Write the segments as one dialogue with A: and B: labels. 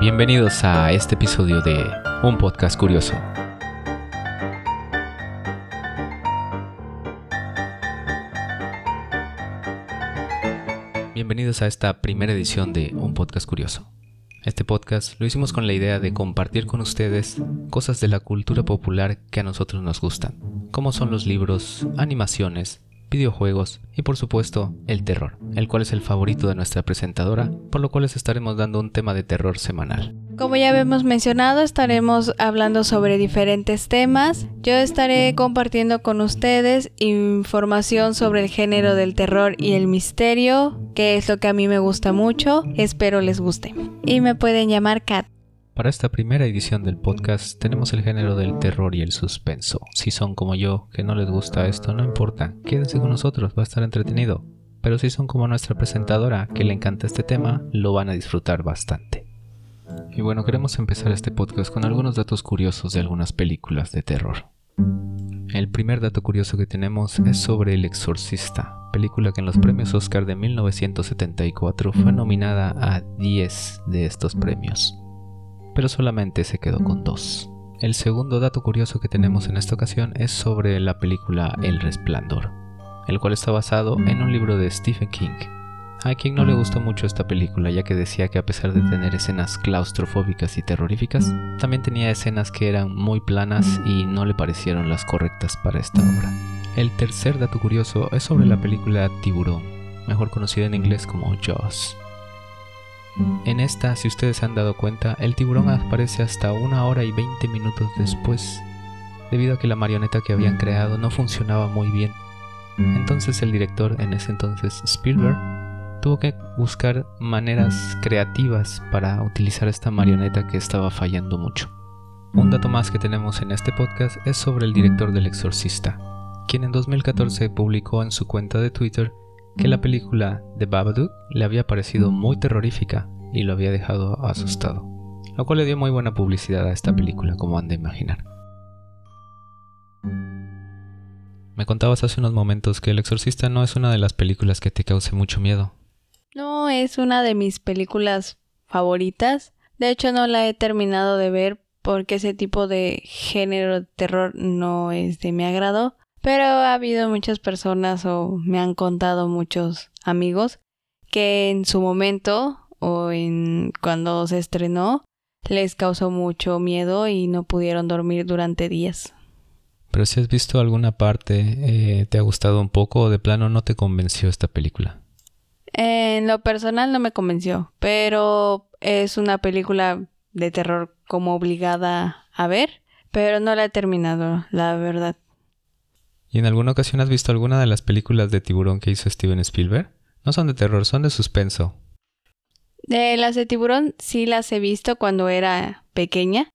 A: Bienvenidos a este episodio de Un Podcast Curioso. Bienvenidos a esta primera edición de Un Podcast Curioso. Este podcast lo hicimos con la idea de compartir con ustedes cosas de la cultura popular que a nosotros nos gustan, como son los libros, animaciones, videojuegos y por supuesto el terror, el cual es el favorito de nuestra presentadora, por lo cual les estaremos dando un tema de terror semanal.
B: Como ya habíamos mencionado, estaremos hablando sobre diferentes temas. Yo estaré compartiendo con ustedes información sobre el género del terror y el misterio, que es lo que a mí me gusta mucho. Espero les guste. Y me pueden llamar Kat.
A: Para esta primera edición del podcast tenemos el género del terror y el suspenso. Si son como yo, que no les gusta esto, no importa, quédense con nosotros, va a estar entretenido. Pero si son como nuestra presentadora, que le encanta este tema, lo van a disfrutar bastante. Y bueno, queremos empezar este podcast con algunos datos curiosos de algunas películas de terror. El primer dato curioso que tenemos es sobre El Exorcista, película que en los premios Oscar de 1974 fue nominada a 10 de estos premios pero solamente se quedó con dos. El segundo dato curioso que tenemos en esta ocasión es sobre la película El Resplandor, el cual está basado en un libro de Stephen King. A quien no le gustó mucho esta película, ya que decía que a pesar de tener escenas claustrofóbicas y terroríficas, también tenía escenas que eran muy planas y no le parecieron las correctas para esta obra. El tercer dato curioso es sobre la película Tiburón, mejor conocida en inglés como Jaws. En esta, si ustedes se han dado cuenta, el tiburón aparece hasta una hora y 20 minutos después, debido a que la marioneta que habían creado no funcionaba muy bien. Entonces el director, en ese entonces Spielberg, tuvo que buscar maneras creativas para utilizar esta marioneta que estaba fallando mucho. Un dato más que tenemos en este podcast es sobre el director del Exorcista, quien en 2014 publicó en su cuenta de Twitter que la película de Babadook le había parecido muy terrorífica y lo había dejado asustado, lo cual le dio muy buena publicidad a esta película, como han de imaginar. Me contabas hace unos momentos que El Exorcista no es una de las películas que te cause mucho miedo.
B: No, es una de mis películas favoritas. De hecho, no la he terminado de ver porque ese tipo de género de terror no es de mi agrado. Pero ha habido muchas personas o me han contado muchos amigos que en su momento o en cuando se estrenó les causó mucho miedo y no pudieron dormir durante días.
A: Pero si has visto alguna parte, eh, ¿te ha gustado un poco o de plano no te convenció esta película?
B: En lo personal no me convenció, pero es una película de terror como obligada a ver, pero no la he terminado, la verdad.
A: ¿Y en alguna ocasión has visto alguna de las películas de tiburón que hizo Steven Spielberg? No son de terror, son de suspenso.
B: De las de tiburón sí las he visto cuando era pequeña.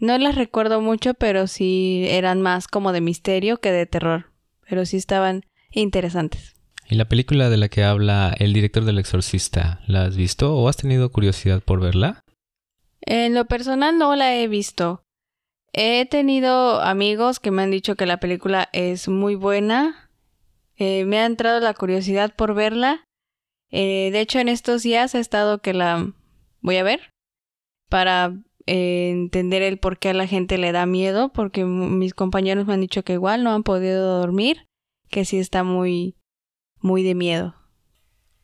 B: No las recuerdo mucho, pero sí eran más como de misterio que de terror. Pero sí estaban interesantes.
A: ¿Y la película de la que habla el director del exorcista, la has visto o has tenido curiosidad por verla?
B: En lo personal no la he visto. He tenido amigos que me han dicho que la película es muy buena. Eh, me ha entrado la curiosidad por verla. Eh, de hecho, en estos días he estado que la voy a ver para eh, entender el por qué a la gente le da miedo, porque mis compañeros me han dicho que igual no han podido dormir, que sí está muy, muy de miedo.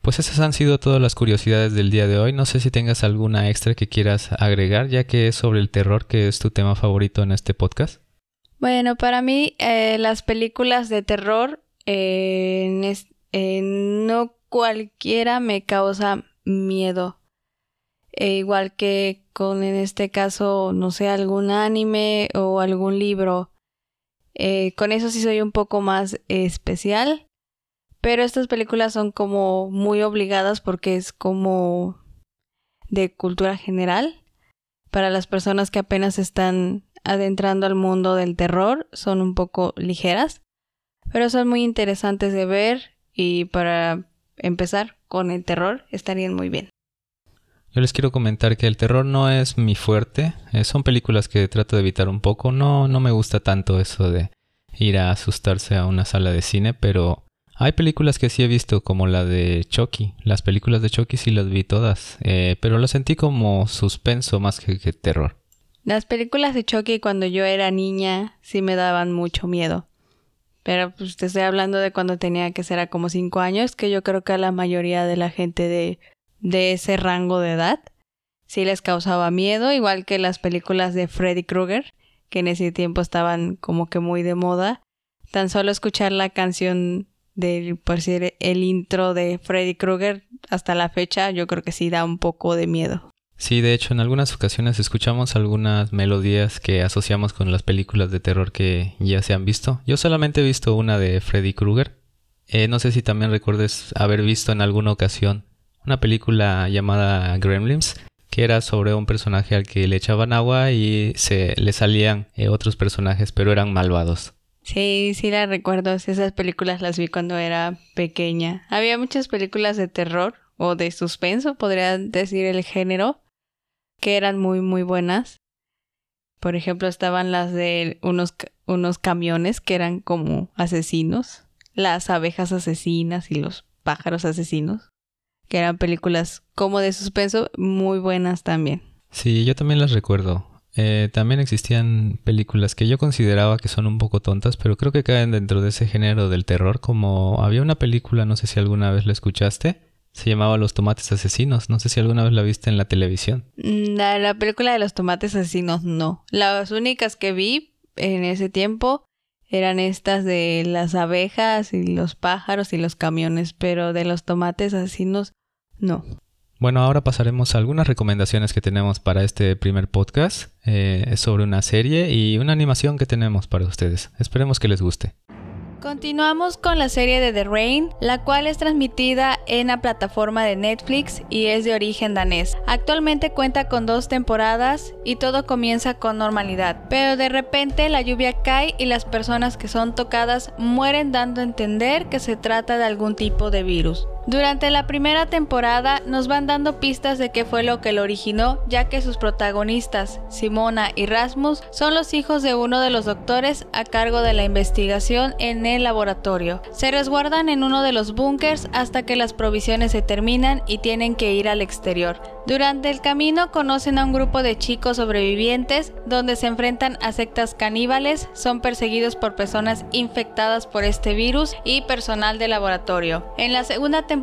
A: Pues esas han sido todas las curiosidades del día de hoy. No sé si tengas alguna extra que quieras agregar, ya que es sobre el terror, que es tu tema favorito en este podcast.
B: Bueno, para mí eh, las películas de terror eh, no cualquiera me causa miedo. E igual que con en este caso, no sé, algún anime o algún libro. Eh, con eso sí soy un poco más especial. Pero estas películas son como muy obligadas porque es como de cultura general. Para las personas que apenas están adentrando al mundo del terror, son un poco ligeras, pero son muy interesantes de ver y para empezar con el terror estarían muy bien.
A: Yo les quiero comentar que el terror no es mi fuerte, eh, son películas que trato de evitar un poco, no, no me gusta tanto eso de ir a asustarse a una sala de cine, pero Hay películas que sí he visto, como la de Chucky. Las películas de Chucky sí las vi todas, eh, pero lo sentí como suspenso más que, terror.
B: Las películas de Chucky cuando yo era niña sí me daban mucho miedo. Pero pues te estoy hablando de cuando tenía que ser a como cinco años, que yo creo que a la mayoría de la gente de, de ese rango de edad sí les causaba miedo, igual que las películas de Freddy Krueger, que en ese tiempo estaban como que muy de moda. Tan solo escuchar la canción del, por decir, el intro de Freddy Krueger hasta la fecha, yo creo que sí da un poco de miedo.
A: Sí, de hecho, en algunas ocasiones escuchamos algunas melodías que asociamos con las películas de terror que ya se han visto. Yo solamente he visto una de Freddy Krueger. Eh, no sé si también recuerdes haber visto en alguna ocasión una película llamada Gremlins, que era sobre un personaje al que le echaban agua y se le salían eh, otros personajes, pero eran malvados.
B: Sí, sí la recuerdo. Esas películas las vi cuando era pequeña. Había muchas películas de terror o de suspenso, podría decir el género, que eran muy, muy buenas. Por ejemplo, estaban las de unos, unos camiones que eran como asesinos, las abejas asesinas y los pájaros asesinos, que eran películas como de suspenso muy buenas también.
A: Sí, yo también las recuerdo. Eh, también existían películas que yo consideraba que son un poco tontas, pero creo que caen dentro de ese género del terror, como había una película, no sé si alguna vez la escuchaste, se llamaba Los Tomates Asesinos, no sé si alguna vez la viste en la televisión.
B: Mm, la, la película de los tomates asesinos no. Las únicas que vi en ese tiempo eran estas de las abejas y los pájaros y los camiones, pero de los tomates asesinos no.
A: Bueno, ahora pasaremos a algunas recomendaciones que tenemos para este primer podcast eh, sobre una serie y una animación que tenemos para ustedes. Esperemos que les guste.
B: Continuamos con la serie de The Rain, la cual es transmitida en la plataforma de Netflix y es de origen danés. Actualmente cuenta con dos temporadas y todo comienza con normalidad, pero de repente la lluvia cae y las personas que son tocadas mueren dando a entender que se trata de algún tipo de virus. Durante la primera temporada nos van dando pistas de qué fue lo que lo originó, ya que sus protagonistas, Simona y Rasmus, son los hijos de uno de los doctores a cargo de la investigación en el laboratorio. Se resguardan en uno de los búnkers hasta que las provisiones se terminan y tienen que ir al exterior. Durante el camino conocen a un grupo de chicos sobrevivientes donde se enfrentan a sectas caníbales, son perseguidos por personas infectadas por este virus y personal de laboratorio. En la segunda temporada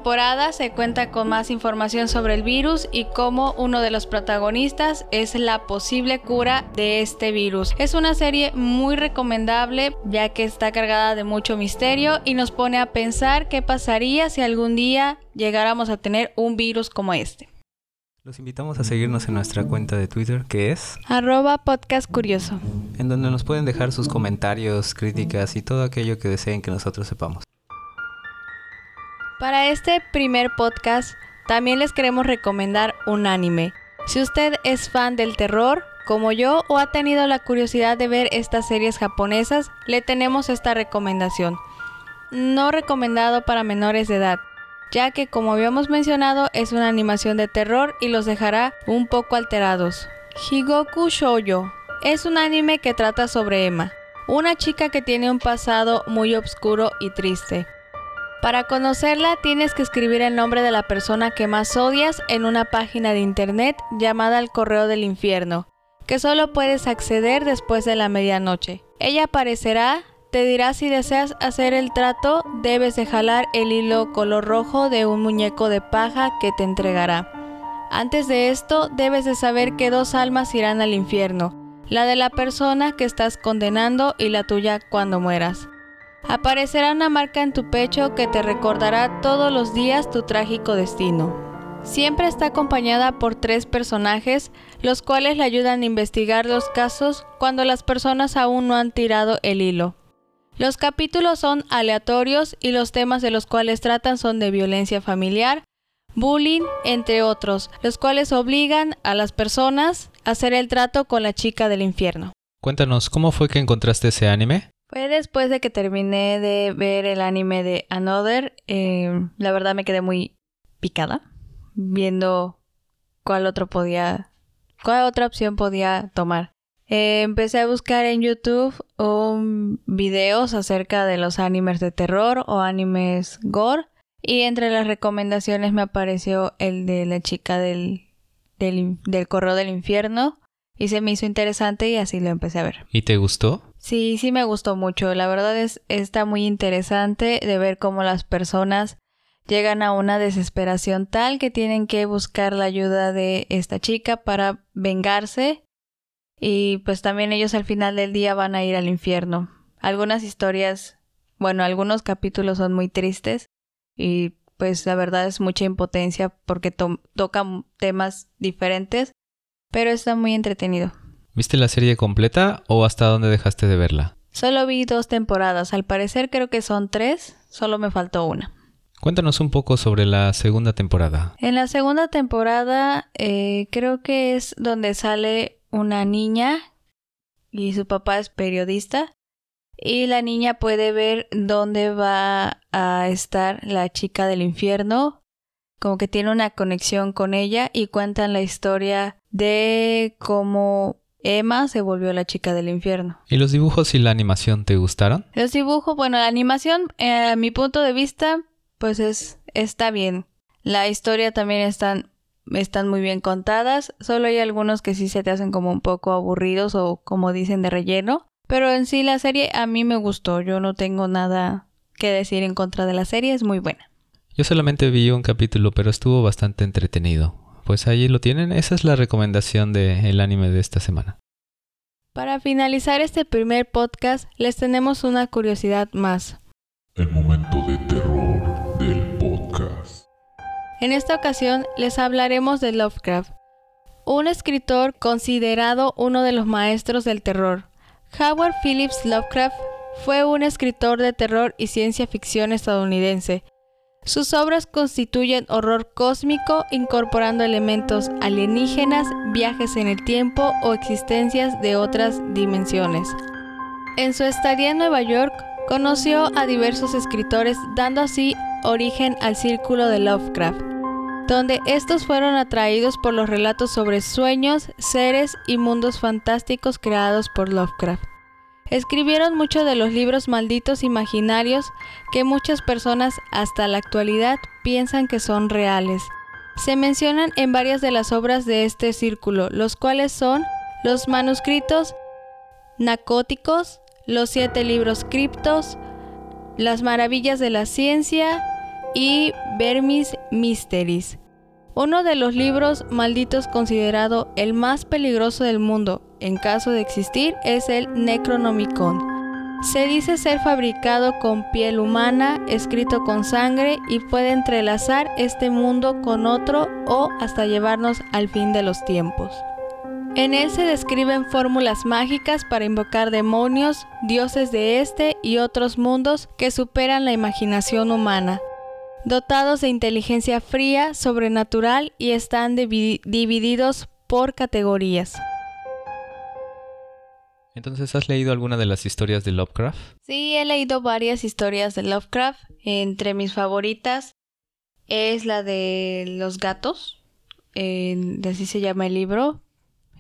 B: se cuenta con más información sobre el virus y cómo uno de los protagonistas es la posible cura de este virus. Es una serie muy recomendable ya que está cargada de mucho misterio y nos pone a pensar qué pasaría si algún día llegáramos a tener un virus como este.
A: Los invitamos a seguirnos en nuestra cuenta de Twitter, que es
B: arroba podcast curioso,
A: en donde nos pueden dejar sus comentarios, críticas y todo aquello que deseen que nosotros sepamos.
B: Para este primer podcast, también les queremos recomendar un anime. Si usted es fan del terror, como yo, o ha tenido la curiosidad de ver estas series japonesas, le tenemos esta recomendación. No recomendado para menores de edad ya que como habíamos mencionado es una animación de terror y los dejará un poco alterados. Higoku Shoujo es un anime que trata sobre Emma, una chica que tiene un pasado muy oscuro y triste. Para conocerla tienes que escribir el nombre de la persona que más odias en una página de internet llamada el correo del infierno, que solo puedes acceder después de la medianoche. Ella aparecerá te dirá si deseas hacer el trato, debes de jalar el hilo color rojo de un muñeco de paja que te entregará. Antes de esto, debes de saber que dos almas irán al infierno, la de la persona que estás condenando y la tuya cuando mueras. Aparecerá una marca en tu pecho que te recordará todos los días tu trágico destino. Siempre está acompañada por tres personajes, los cuales le ayudan a investigar los casos cuando las personas aún no han tirado el hilo. Los capítulos son aleatorios y los temas de los cuales tratan son de violencia familiar, bullying, entre otros, los cuales obligan a las personas a hacer el trato con la chica del infierno.
A: Cuéntanos, ¿cómo fue que encontraste ese anime?
B: Fue después de que terminé de ver el anime de Another. Eh, la verdad me quedé muy picada viendo cuál otro podía, cuál otra opción podía tomar. Eh, empecé a buscar en YouTube videos acerca de los animes de terror o animes gore y entre las recomendaciones me apareció el de la chica del, del, del correo del infierno y se me hizo interesante y así lo empecé a ver.
A: ¿Y te gustó?
B: Sí, sí me gustó mucho. La verdad es está muy interesante de ver cómo las personas llegan a una desesperación tal que tienen que buscar la ayuda de esta chica para vengarse y pues también ellos al final del día van a ir al infierno. Algunas historias, bueno, algunos capítulos son muy tristes y pues la verdad es mucha impotencia porque tocan temas diferentes, pero está muy entretenido.
A: ¿Viste la serie completa o hasta dónde dejaste de verla?
B: Solo vi dos temporadas, al parecer creo que son tres, solo me faltó una.
A: Cuéntanos un poco sobre la segunda temporada.
B: En la segunda temporada eh, creo que es donde sale una niña y su papá es periodista y la niña puede ver dónde va a estar la chica del infierno, como que tiene una conexión con ella y cuentan la historia de cómo Emma se volvió la chica del infierno.
A: ¿Y los dibujos y la animación te gustaron?
B: Los dibujos, bueno, la animación, eh, a mi punto de vista, pues es está bien. La historia también están están muy bien contadas, solo hay algunos que sí se te hacen como un poco aburridos o como dicen de relleno, pero en sí la serie a mí me gustó, yo no tengo nada que decir en contra de la serie, es muy buena.
A: Yo solamente vi un capítulo, pero estuvo bastante entretenido. Pues ahí lo tienen, esa es la recomendación del anime de esta semana.
B: Para finalizar este primer podcast, les tenemos una curiosidad más.
C: El momento de terror del podcast.
B: En esta ocasión les hablaremos de Lovecraft, un escritor considerado uno de los maestros del terror. Howard Phillips Lovecraft fue un escritor de terror y ciencia ficción estadounidense. Sus obras constituyen horror cósmico incorporando elementos alienígenas, viajes en el tiempo o existencias de otras dimensiones. En su estadía en Nueva York, conoció a diversos escritores dando así origen al círculo de Lovecraft, donde estos fueron atraídos por los relatos sobre sueños, seres y mundos fantásticos creados por Lovecraft. Escribieron muchos de los libros malditos imaginarios que muchas personas hasta la actualidad piensan que son reales. Se mencionan en varias de las obras de este círculo, los cuales son los manuscritos nacóticos, los siete libros criptos, las maravillas de la ciencia, y Vermis Mysteries, uno de los libros malditos considerado el más peligroso del mundo en caso de existir es el Necronomicon. Se dice ser fabricado con piel humana, escrito con sangre y puede entrelazar este mundo con otro o hasta llevarnos al fin de los tiempos. En él se describen fórmulas mágicas para invocar demonios, dioses de este y otros mundos que superan la imaginación humana, dotados de inteligencia fría, sobrenatural y están divididos por categorías.
A: Entonces, ¿has leído alguna de las historias de Lovecraft?
B: Sí, he leído varias historias de Lovecraft. Entre mis favoritas es la de los gatos. así se llama el libro.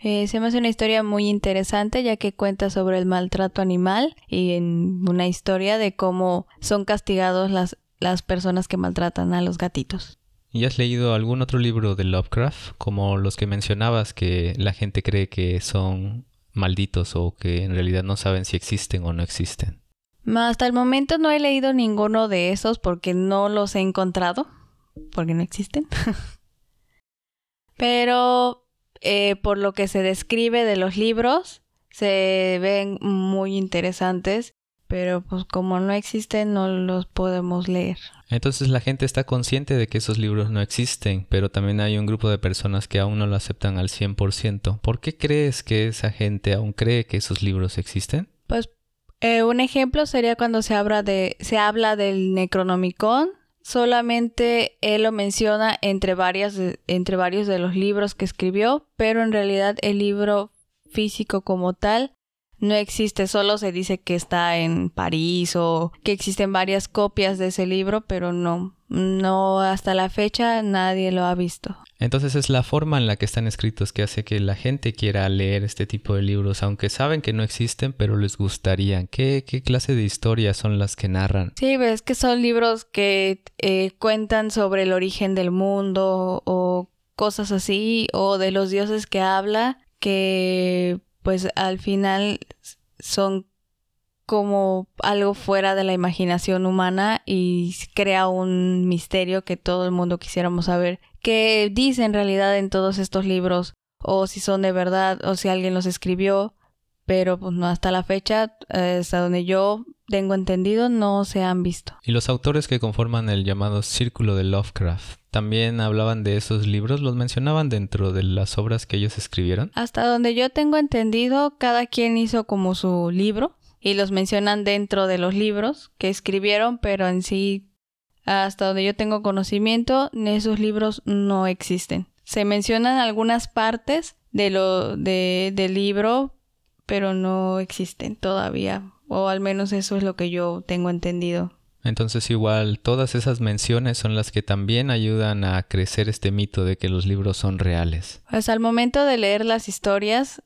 B: Eh, se me hace una historia muy interesante ya que cuenta sobre el maltrato animal y en una historia de cómo son castigados las las personas que maltratan a los gatitos.
A: ¿Y has leído algún otro libro de Lovecraft, como los que mencionabas, que la gente cree que son malditos o que en realidad no saben si existen o no existen?
B: Hasta el momento no he leído ninguno de esos porque no los he encontrado, porque no existen. Pero eh, por lo que se describe de los libros, se ven muy interesantes pero pues como no existen no los podemos leer.
A: Entonces la gente está consciente de que esos libros no existen, pero también hay un grupo de personas que aún no lo aceptan al 100%. ¿Por qué crees que esa gente aún cree que esos libros existen?
B: Pues eh, un ejemplo sería cuando se habla, de, se habla del Necronomicon. Solamente él lo menciona entre, varias, entre varios de los libros que escribió, pero en realidad el libro físico como tal no existe, solo se dice que está en París o que existen varias copias de ese libro, pero no, no hasta la fecha nadie lo ha visto.
A: Entonces es la forma en la que están escritos que hace que la gente quiera leer este tipo de libros, aunque saben que no existen, pero les gustaría. ¿Qué, qué clase de historias son las que narran?
B: Sí, ves que son libros que eh, cuentan sobre el origen del mundo o cosas así, o de los dioses que habla, que pues al final son como algo fuera de la imaginación humana y crea un misterio que todo el mundo quisiéramos saber qué dice en realidad en todos estos libros o si son de verdad o si alguien los escribió pero pues no hasta la fecha hasta donde yo tengo entendido no se han visto.
A: Y los autores que conforman el llamado círculo de Lovecraft también hablaban de esos libros los mencionaban dentro de las obras que ellos escribieron
B: hasta donde yo tengo entendido cada quien hizo como su libro y los mencionan dentro de los libros que escribieron, pero en sí, hasta donde yo tengo conocimiento, esos libros no existen. Se mencionan algunas partes de lo de, del libro, pero no existen todavía, o al menos eso es lo que yo tengo entendido.
A: Entonces igual todas esas menciones son las que también ayudan a crecer este mito de que los libros son reales.
B: Pues al momento de leer las historias,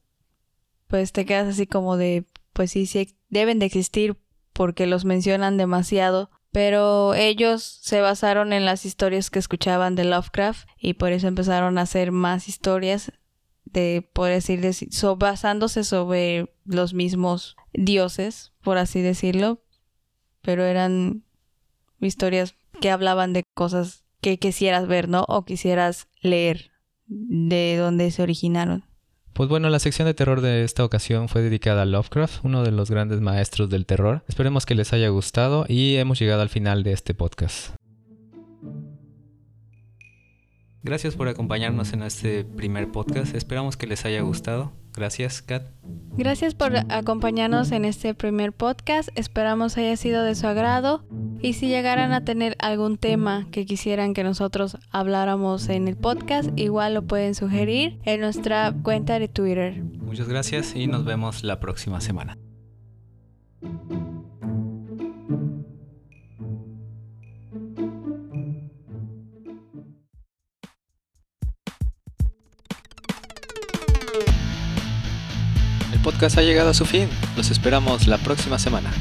B: pues te quedas así como de, pues sí, sí deben de existir porque los mencionan demasiado, pero ellos se basaron en las historias que escuchaban de Lovecraft y por eso empezaron a hacer más historias de, por decir, basándose sobre los mismos dioses, por así decirlo, pero eran historias que hablaban de cosas que quisieras ver, ¿no? O quisieras leer de dónde se originaron.
A: Pues bueno, la sección de terror de esta ocasión fue dedicada a Lovecraft, uno de los grandes maestros del terror. Esperemos que les haya gustado y hemos llegado al final de este podcast. Gracias por acompañarnos en este primer podcast. Esperamos que les haya gustado. Gracias, Kat.
B: Gracias por acompañarnos en este primer podcast. Esperamos haya sido de su agrado. Y si llegaran a tener algún tema que quisieran que nosotros habláramos en el podcast, igual lo pueden sugerir en nuestra cuenta de Twitter.
A: Muchas gracias y nos vemos la próxima semana. Podcast ha llegado a su fin. Los esperamos la próxima semana.